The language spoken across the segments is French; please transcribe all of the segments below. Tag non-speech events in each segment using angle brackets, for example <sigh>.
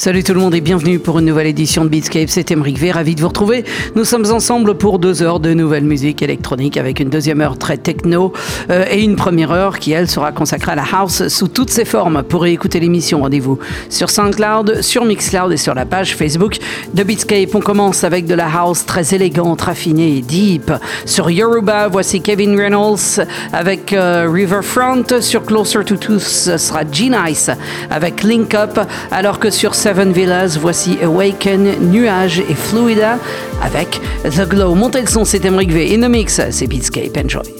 Salut tout le monde et bienvenue pour une nouvelle édition de Beatscape. C'est Emeric V, ravi de vous retrouver. Nous sommes ensemble pour deux heures de nouvelle musique électronique avec une deuxième heure très techno euh, et une première heure qui, elle, sera consacrée à la house sous toutes ses formes. Pour écouter l'émission, rendez-vous sur SoundCloud, sur Mixcloud et sur la page Facebook de Beatscape. On commence avec de la house très élégante, raffinée et deep. Sur Yoruba, voici Kevin Reynolds avec euh, Riverfront. Sur Closer to Tooth, ce sera G-Nice avec Link Up. Alors que sur Seven Villas, voici Awaken, Nuage et Fluida avec The Glow. Montez le son, c'est Emric V. In the mix, c'est Beatscape. Enjoy.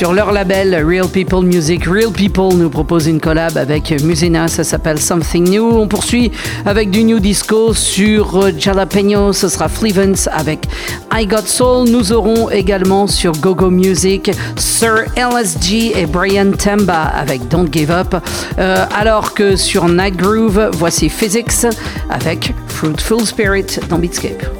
Sur leur label Real People Music. Real People nous propose une collab avec Musena, ça s'appelle Something New. On poursuit avec du new disco sur Jalapeno, ce sera Flevens avec I Got Soul. Nous aurons également sur GoGo Music Sir LSG et Brian Temba avec Don't Give Up. Euh, alors que sur Night Groove, voici Physics avec Fruitful Spirit dans Beatscape.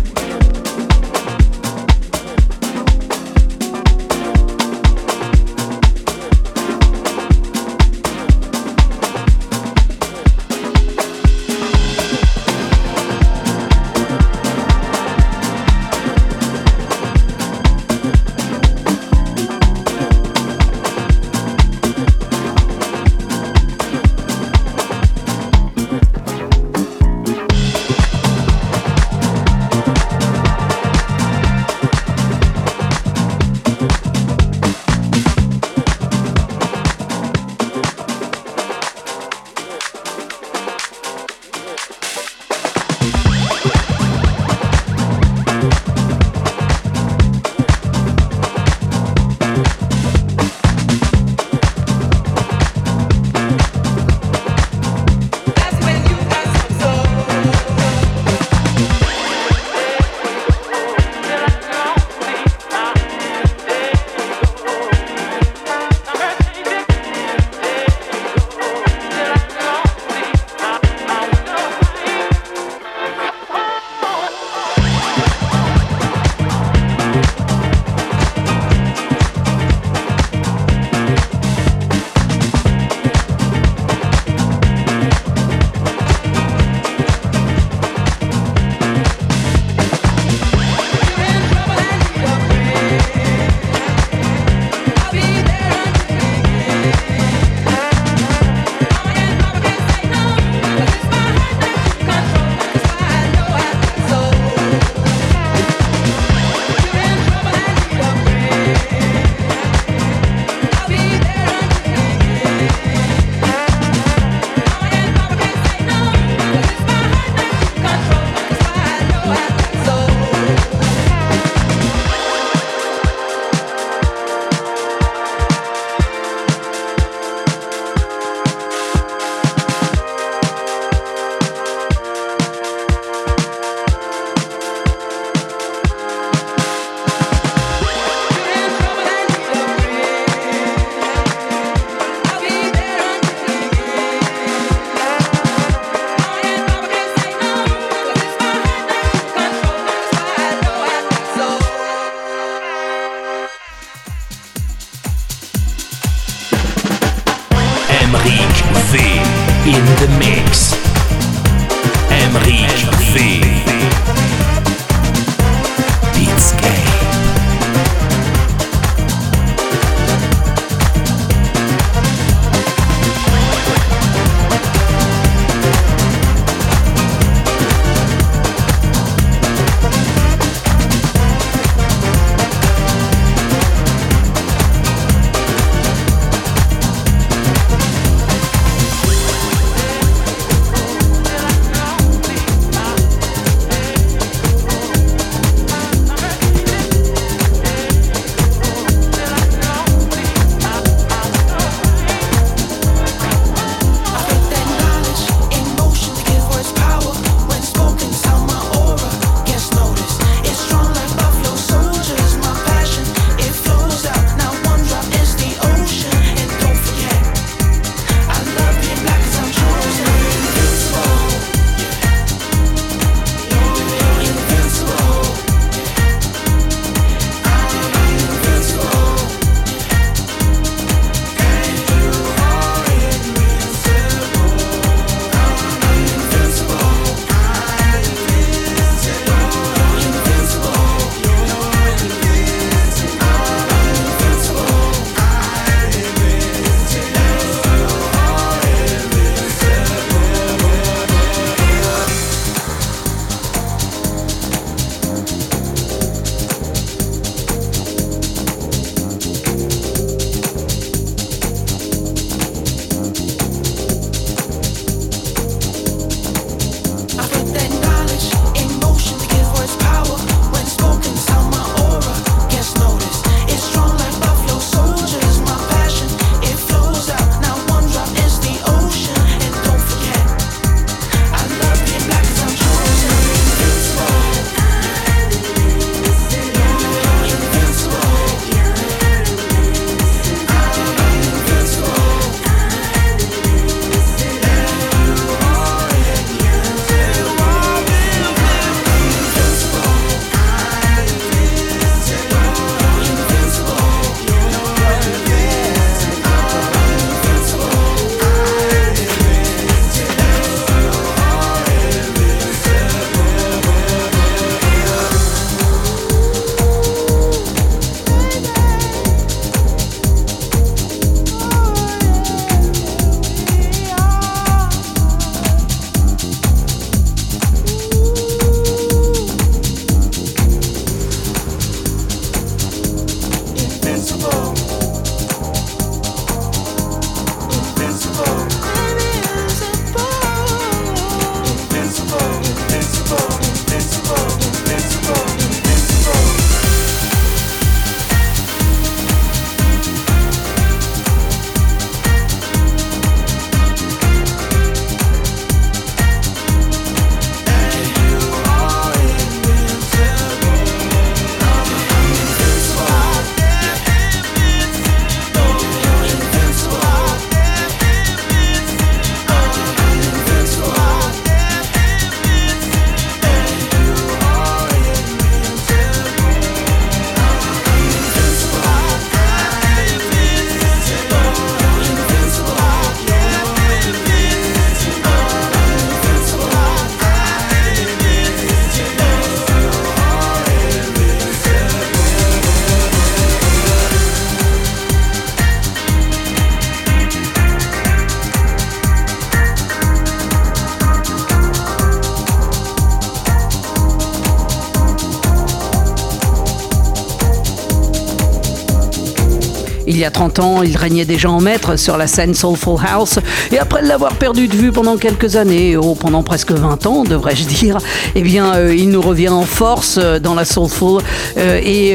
Y a 30 ans, il régnait déjà en maître sur la scène Soulful House. Et après l'avoir perdu de vue pendant quelques années, ou pendant presque 20 ans, devrais-je dire, <laughs> eh bien, euh, il nous revient en force euh, dans la Soulful euh, et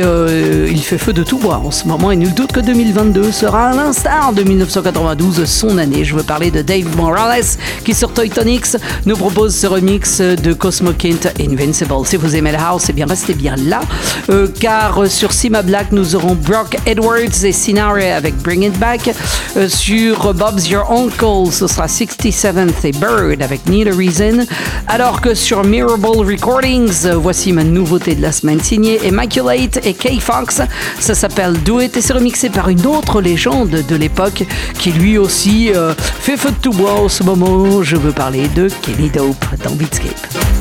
il fait feu de tout bois en ce moment. Et nul doute que 2022 sera à l'instar de 1992 son année. Je veux parler de Dave Morales qui sur Toy Tonics nous propose ce remix de Cosmo Kint Invincible. Si vous aimez la house, eh bien restez bien là, car sur Sima Black nous aurons Brock Edwards et Avec Bring It Back. sur Bob's Your Uncle, ce sera 67th et Bird avec Need a Reason. Alors que sur Mirable Recordings, voici ma nouveauté de la semaine signée Immaculate et K-Fox. Ça s'appelle Do It et c'est remixé par une autre légende de l'époque qui lui aussi euh, fait feu de tout bois en ce moment. Je veux parler de Kenny Dope dans Beatscape.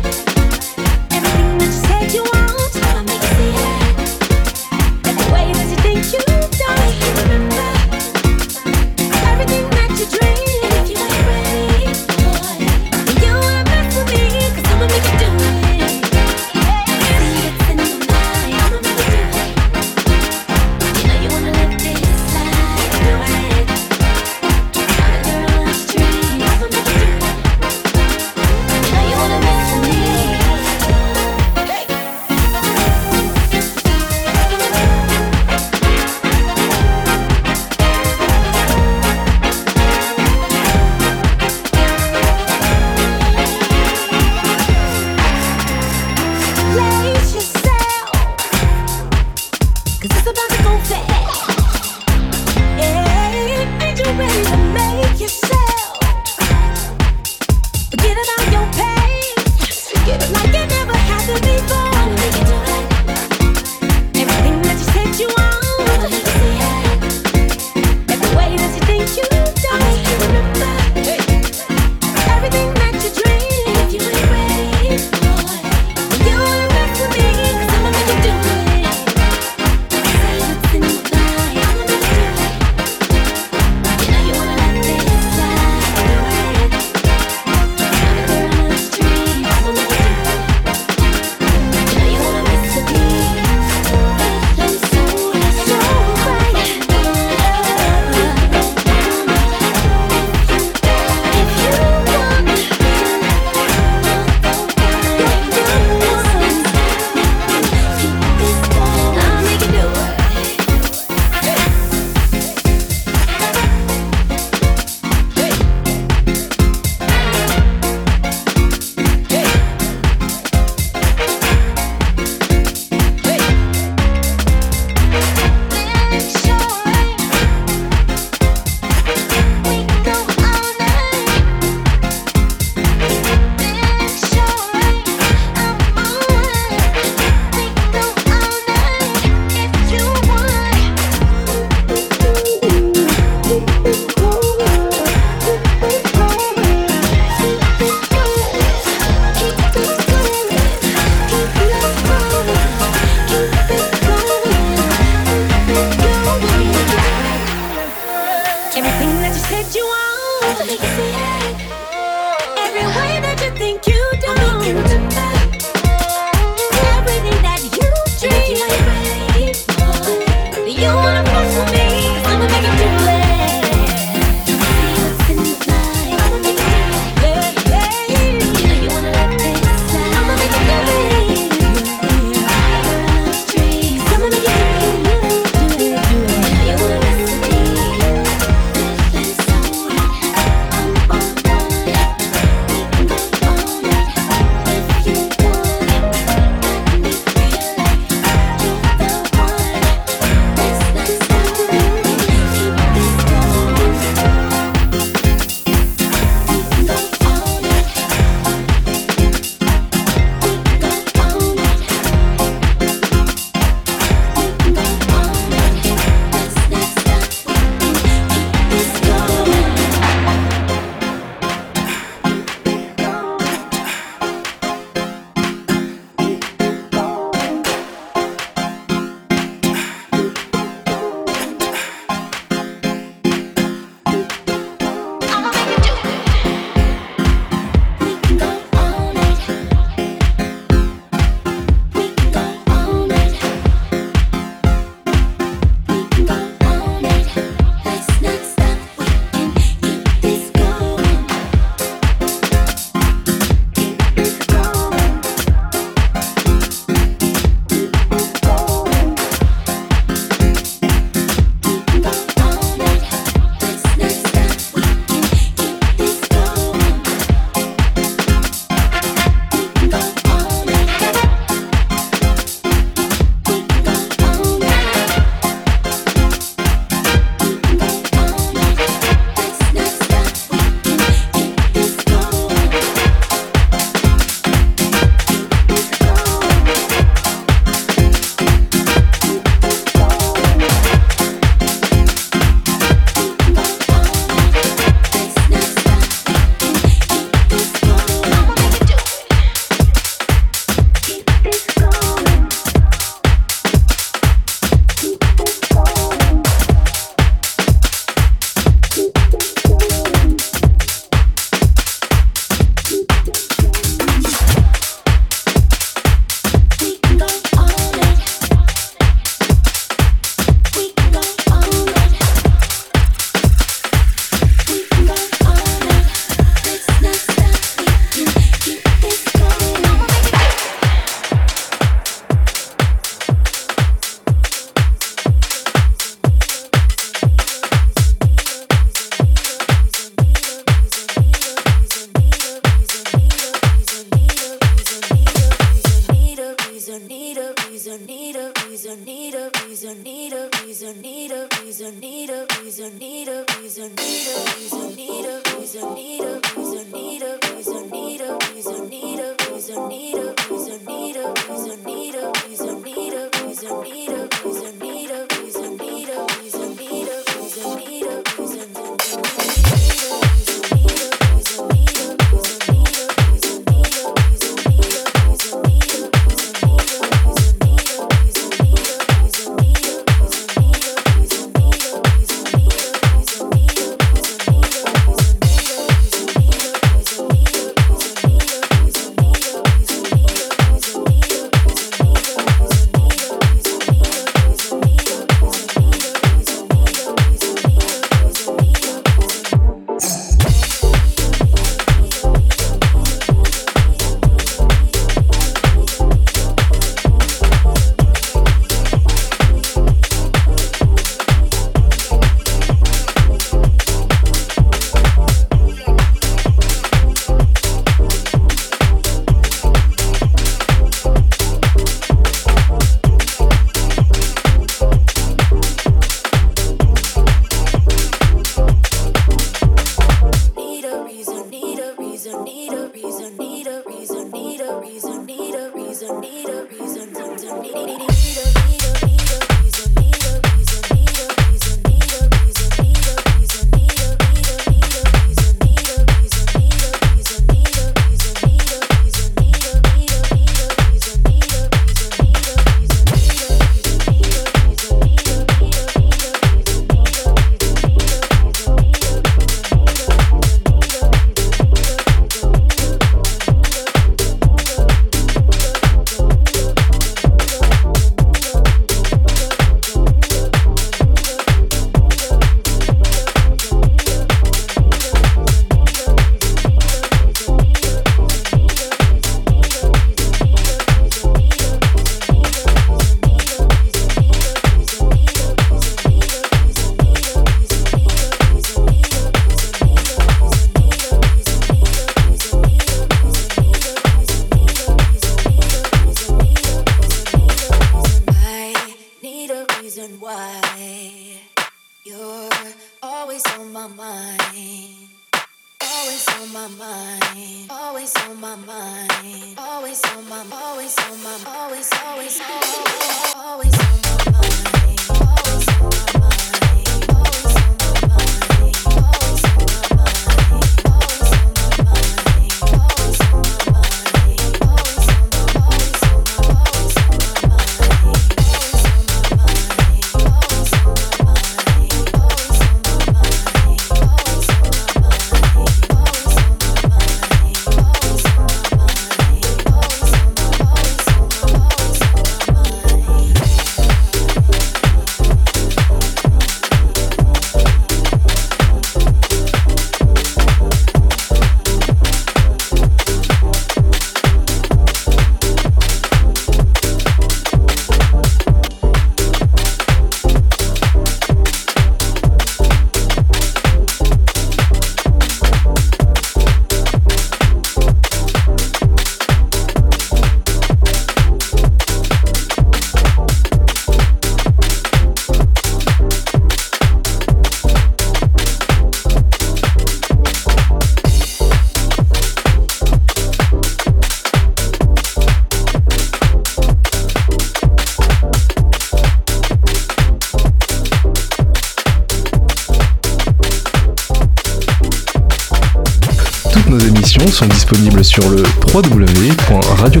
Sur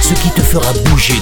ce qui te fera bouger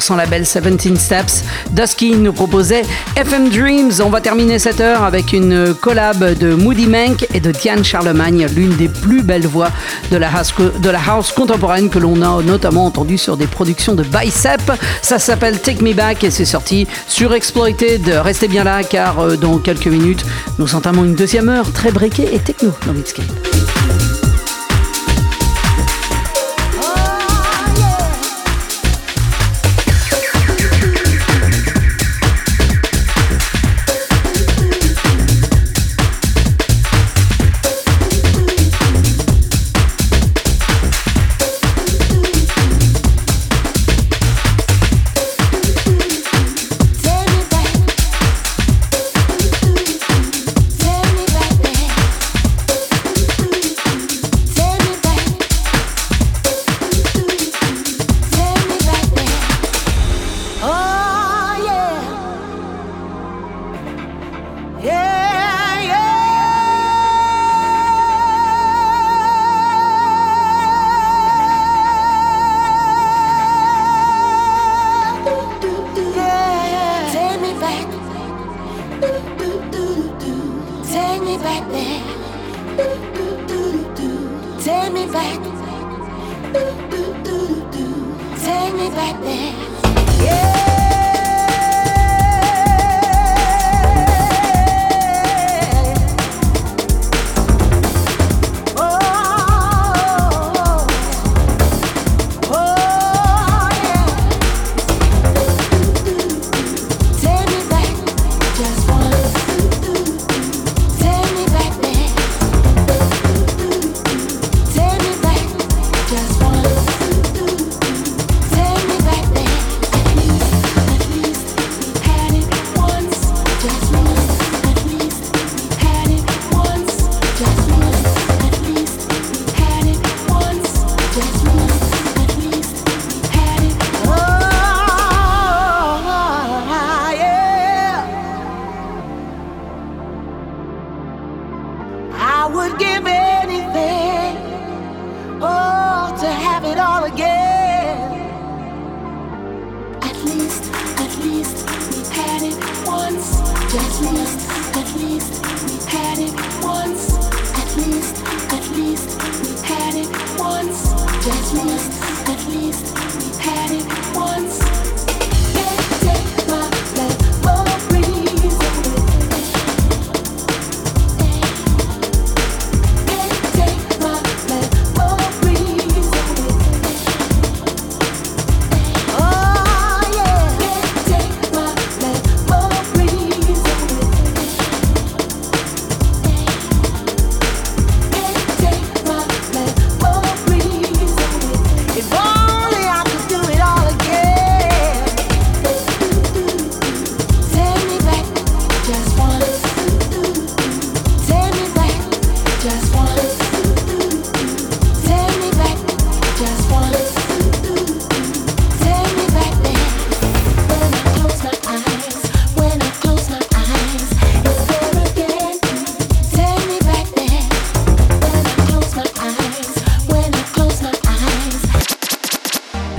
son label 17 Steps. Dusky nous proposait FM Dreams. On va terminer cette heure avec une collab de Moody Mank et de Diane Charlemagne, l'une des plus belles voix de la house, contemporaine que l'on a notamment entendu sur des productions de Bicep. Ça s'appelle Take Me Back et c'est sorti sur Exploited. Restez bien là car euh, dans quelques minutes, nous entamons une deuxième heure très breakée et techno dans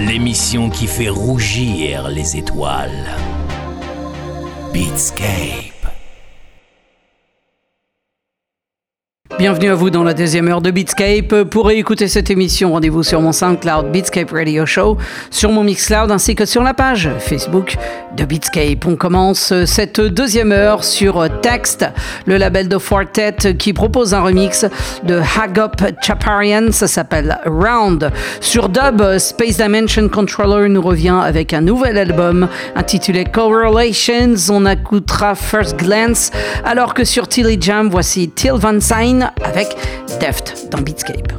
Beatscape. qui fait rougir les étoiles. Beatscape. Bienvenue à vous dans la deuxième heure de Beatscape. Pour écouter cette émission, rendez-vous sur mon SoundCloud Beatscape Radio Show, sur mon Mixcloud ainsi que sur la page Facebook de Beatscape. On commence cette deuxième heure sur Text, le label de Fortet qui propose un remix de Hagop Chaparian, ça s'appelle Round. Sur Dub, Space Dimension Controller nous revient avec un nouvel album intitulé Correlations. On écoutera First Glance, alors que sur Tilly Jam, voici Till Van Sign avec Deft dans Beatscape.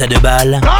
La même dance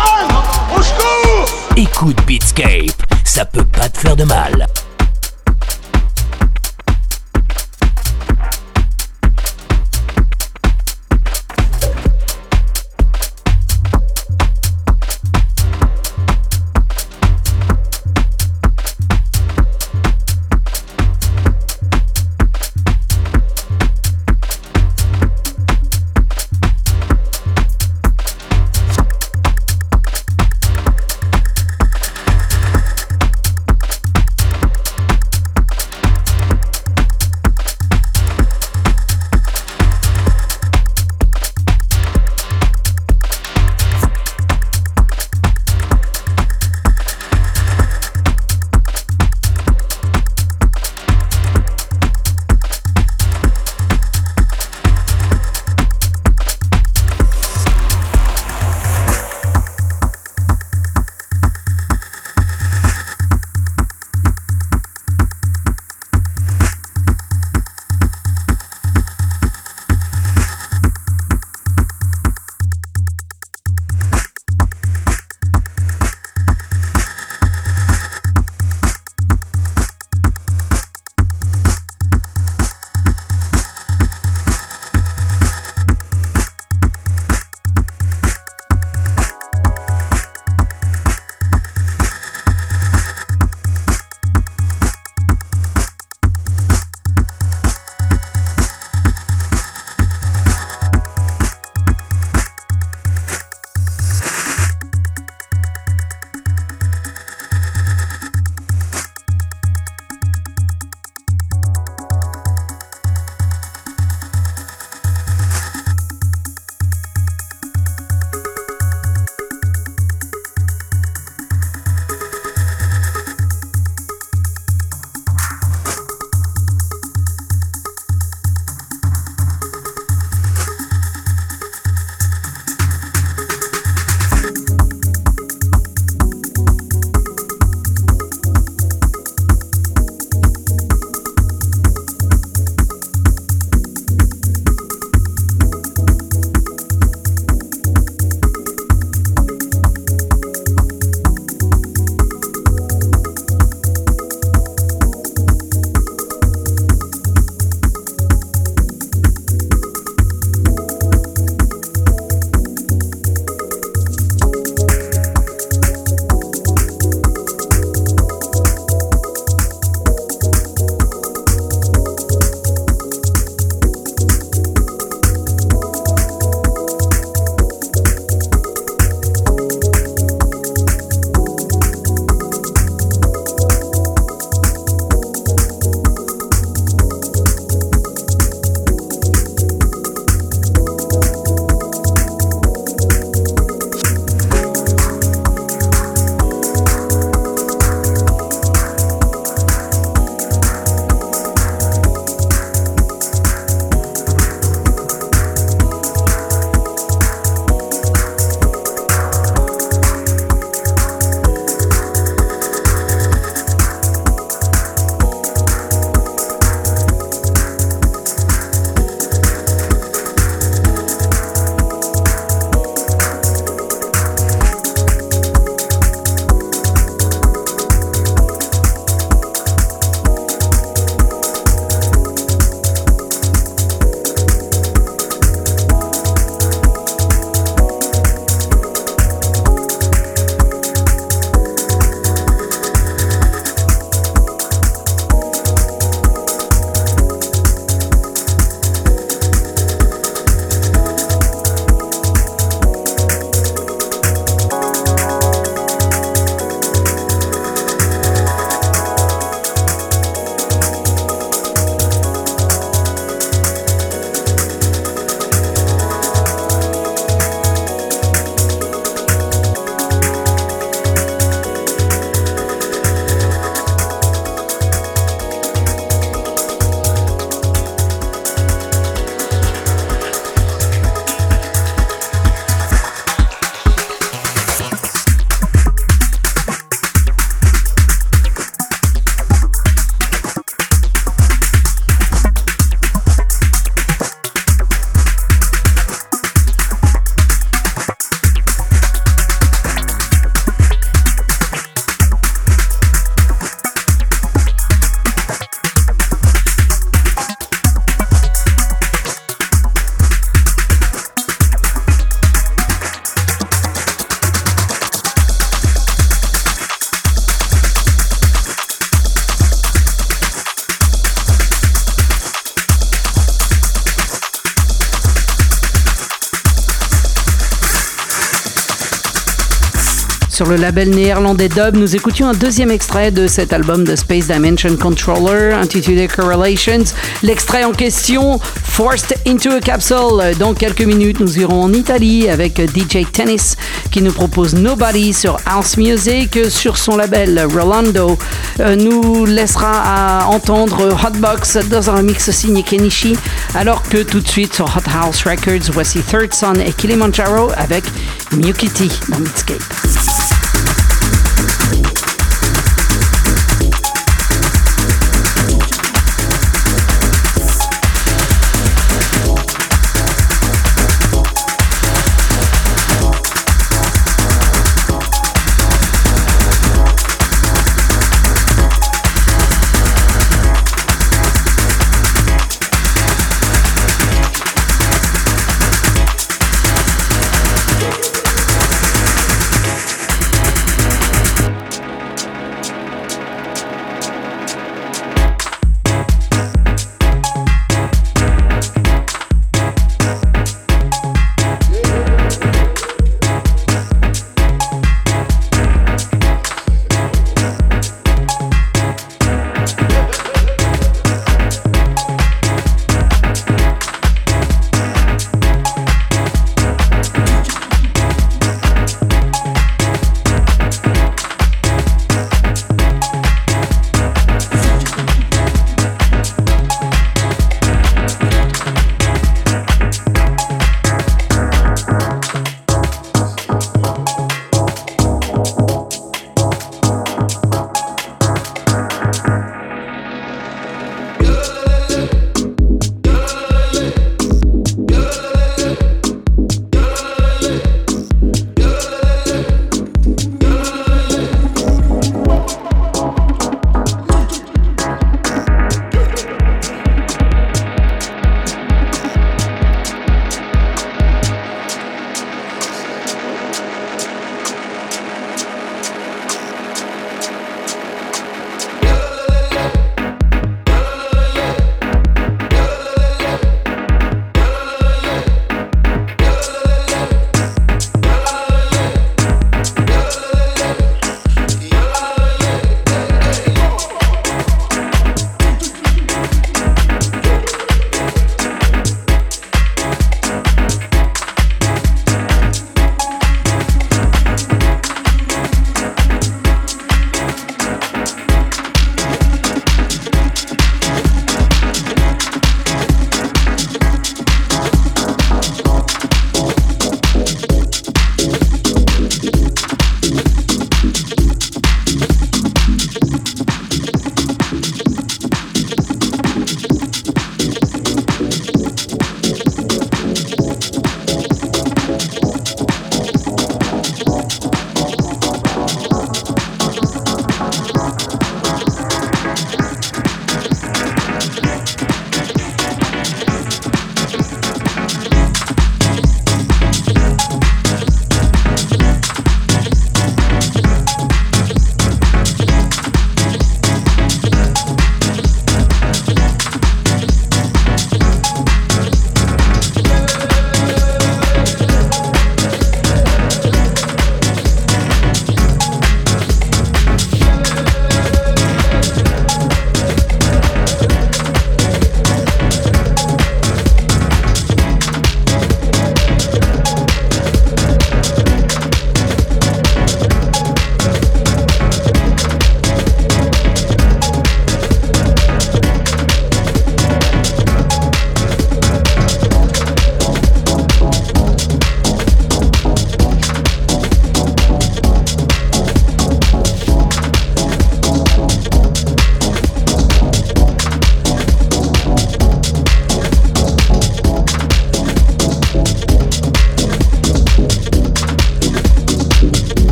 le label néerlandais Dub. Nous écoutions un deuxième extrait de cet album de Space Dimension Controller intitulé Correlations. L'extrait en question, Forced into a Capsule. Dans quelques minutes, nous irons en Italie avec DJ Tennis qui nous propose Nobody sur House Music sur son label Rolando. Euh, nous laissera entendre Hotbox dans un remix signé Kenichi alors que tout de suite sur Hot House Records, voici Third Son et Kilimanjaro avec Mukiti dans Beatscape.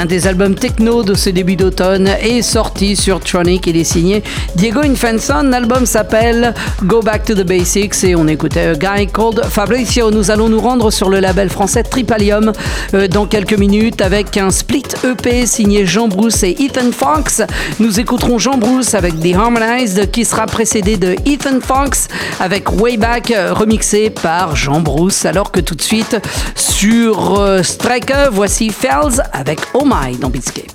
L'un des albums techno de ce début d'automne est sorti sur Tronic. Il est signé Diego Infenson. L'album s'appelle Go Back to the Basics et on écoutait Guy Called Fabricio. Nous allons nous rendre sur le label français Tripalium euh, dans quelques minutes avec un split EP signé Jean Bruce et Ethan Fox. Nous écouterons Jean Bruce avec The Harmonized qui sera précédé de Ethan Fox avec Wayback euh, remixé par Jean Bruce. Alors que tout de suite sur euh, Striker, voici Fells avec Oh My dans Beatscape.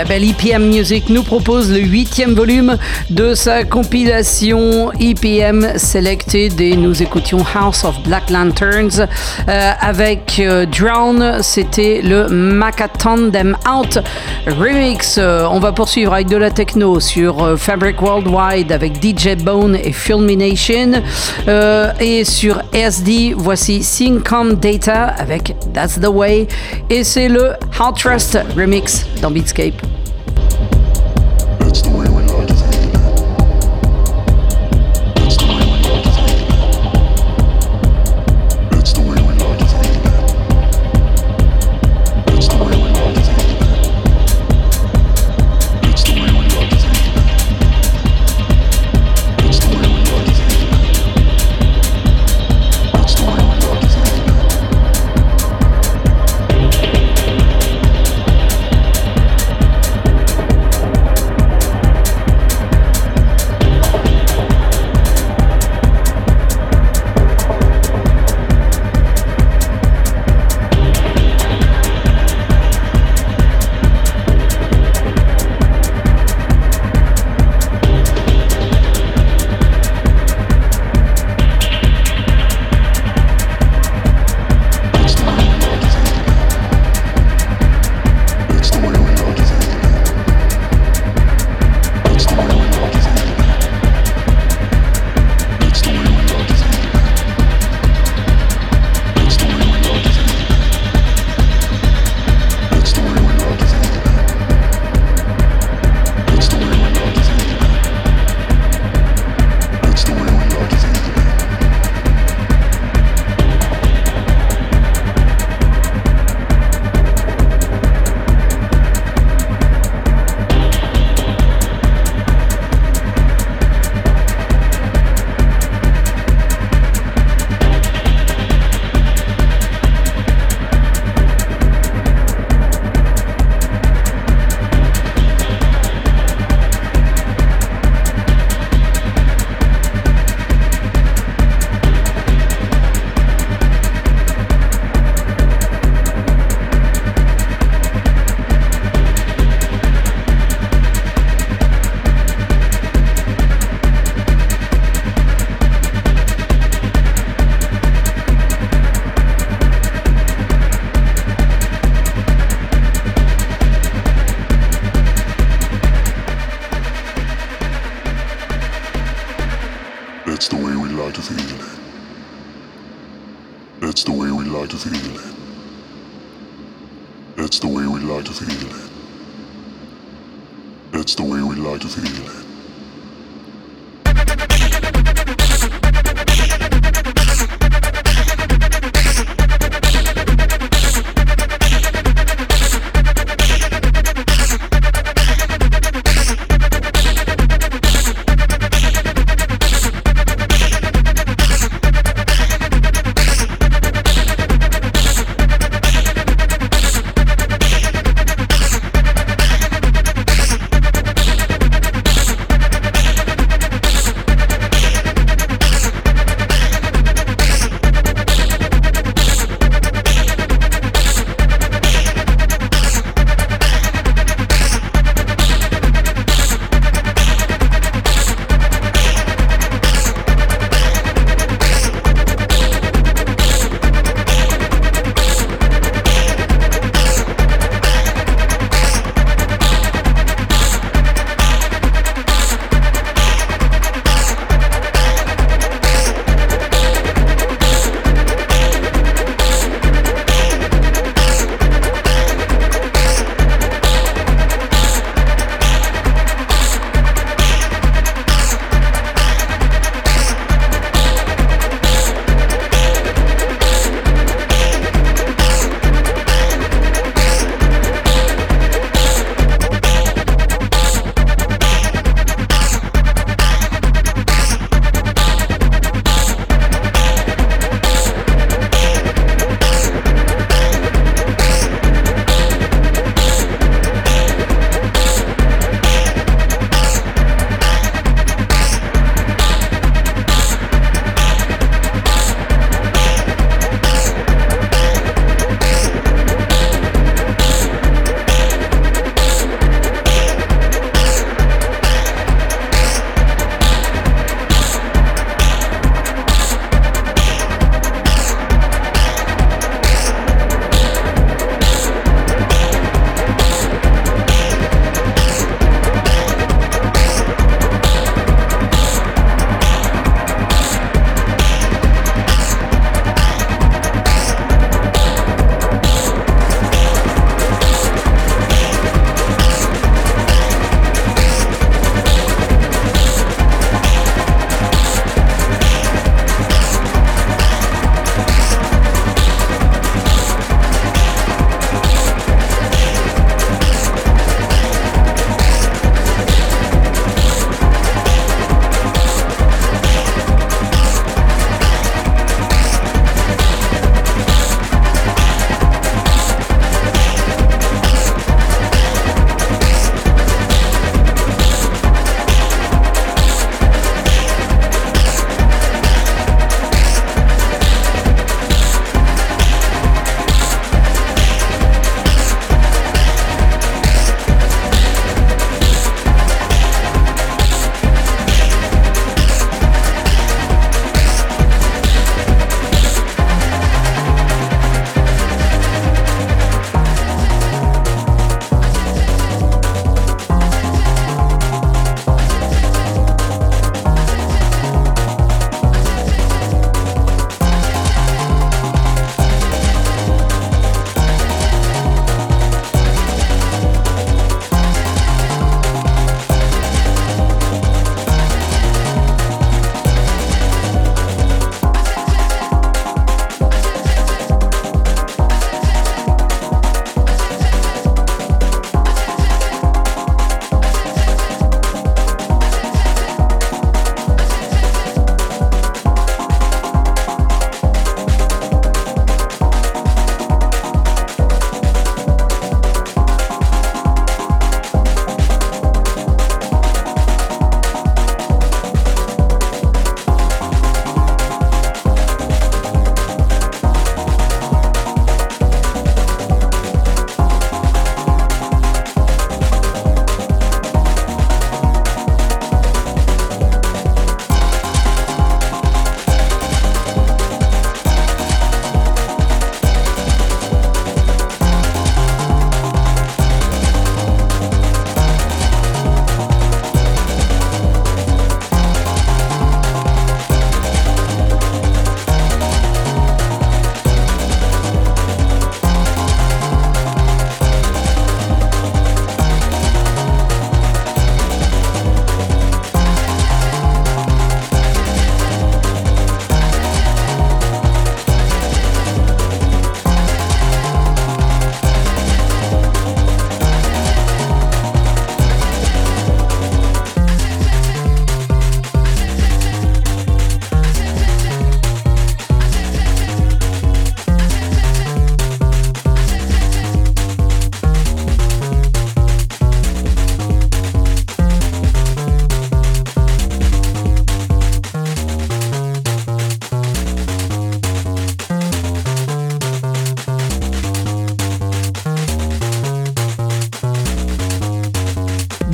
Label EPM Music nous propose le huitième volume de sa compilation EPM Selected et nous écoutions House of Black Lanterns euh, avec euh, Drown, c'était le Macaton Them Out remix. Euh, on va poursuivre avec de la techno sur Fabric Worldwide avec DJ Bone et Filmination et sur SD, voici Syncom Data avec That's the Way et c'est le Hot Trust remix dans Beatscape.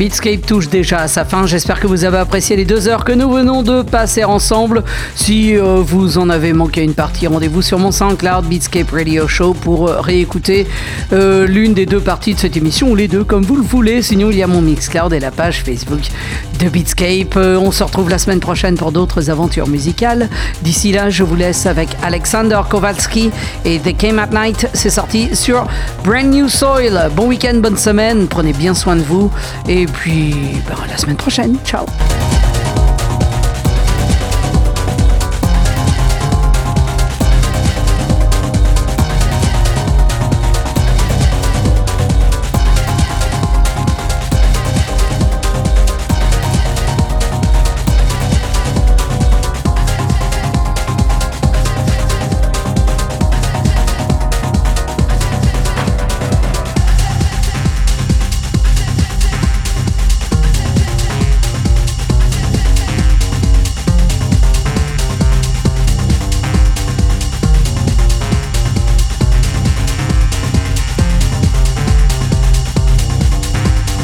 Beatscape touche déjà à sa fin. J'espère que vous avez apprécié les deux heures que nous venons de passer ensemble. Si euh, vous en avez manqué une partie, rendez-vous sur mon SoundCloud Beatscape Radio Show pour euh, réécouter euh, l'une des deux parties de cette émission ou les deux comme vous le voulez. Sinon, il y a mon Mixcloud et la page Facebook de Beatscape. on se retrouve la semaine prochaine pour d'autres aventures musicales. D'ici là, je vous laisse avec Alexander Kowalski et The Came at Night. C'est sorti sur Brand New Soil. Bon week-end, bonne semaine. Prenez bien soin de vous. Et puis, ben, la semaine prochaine. Ciao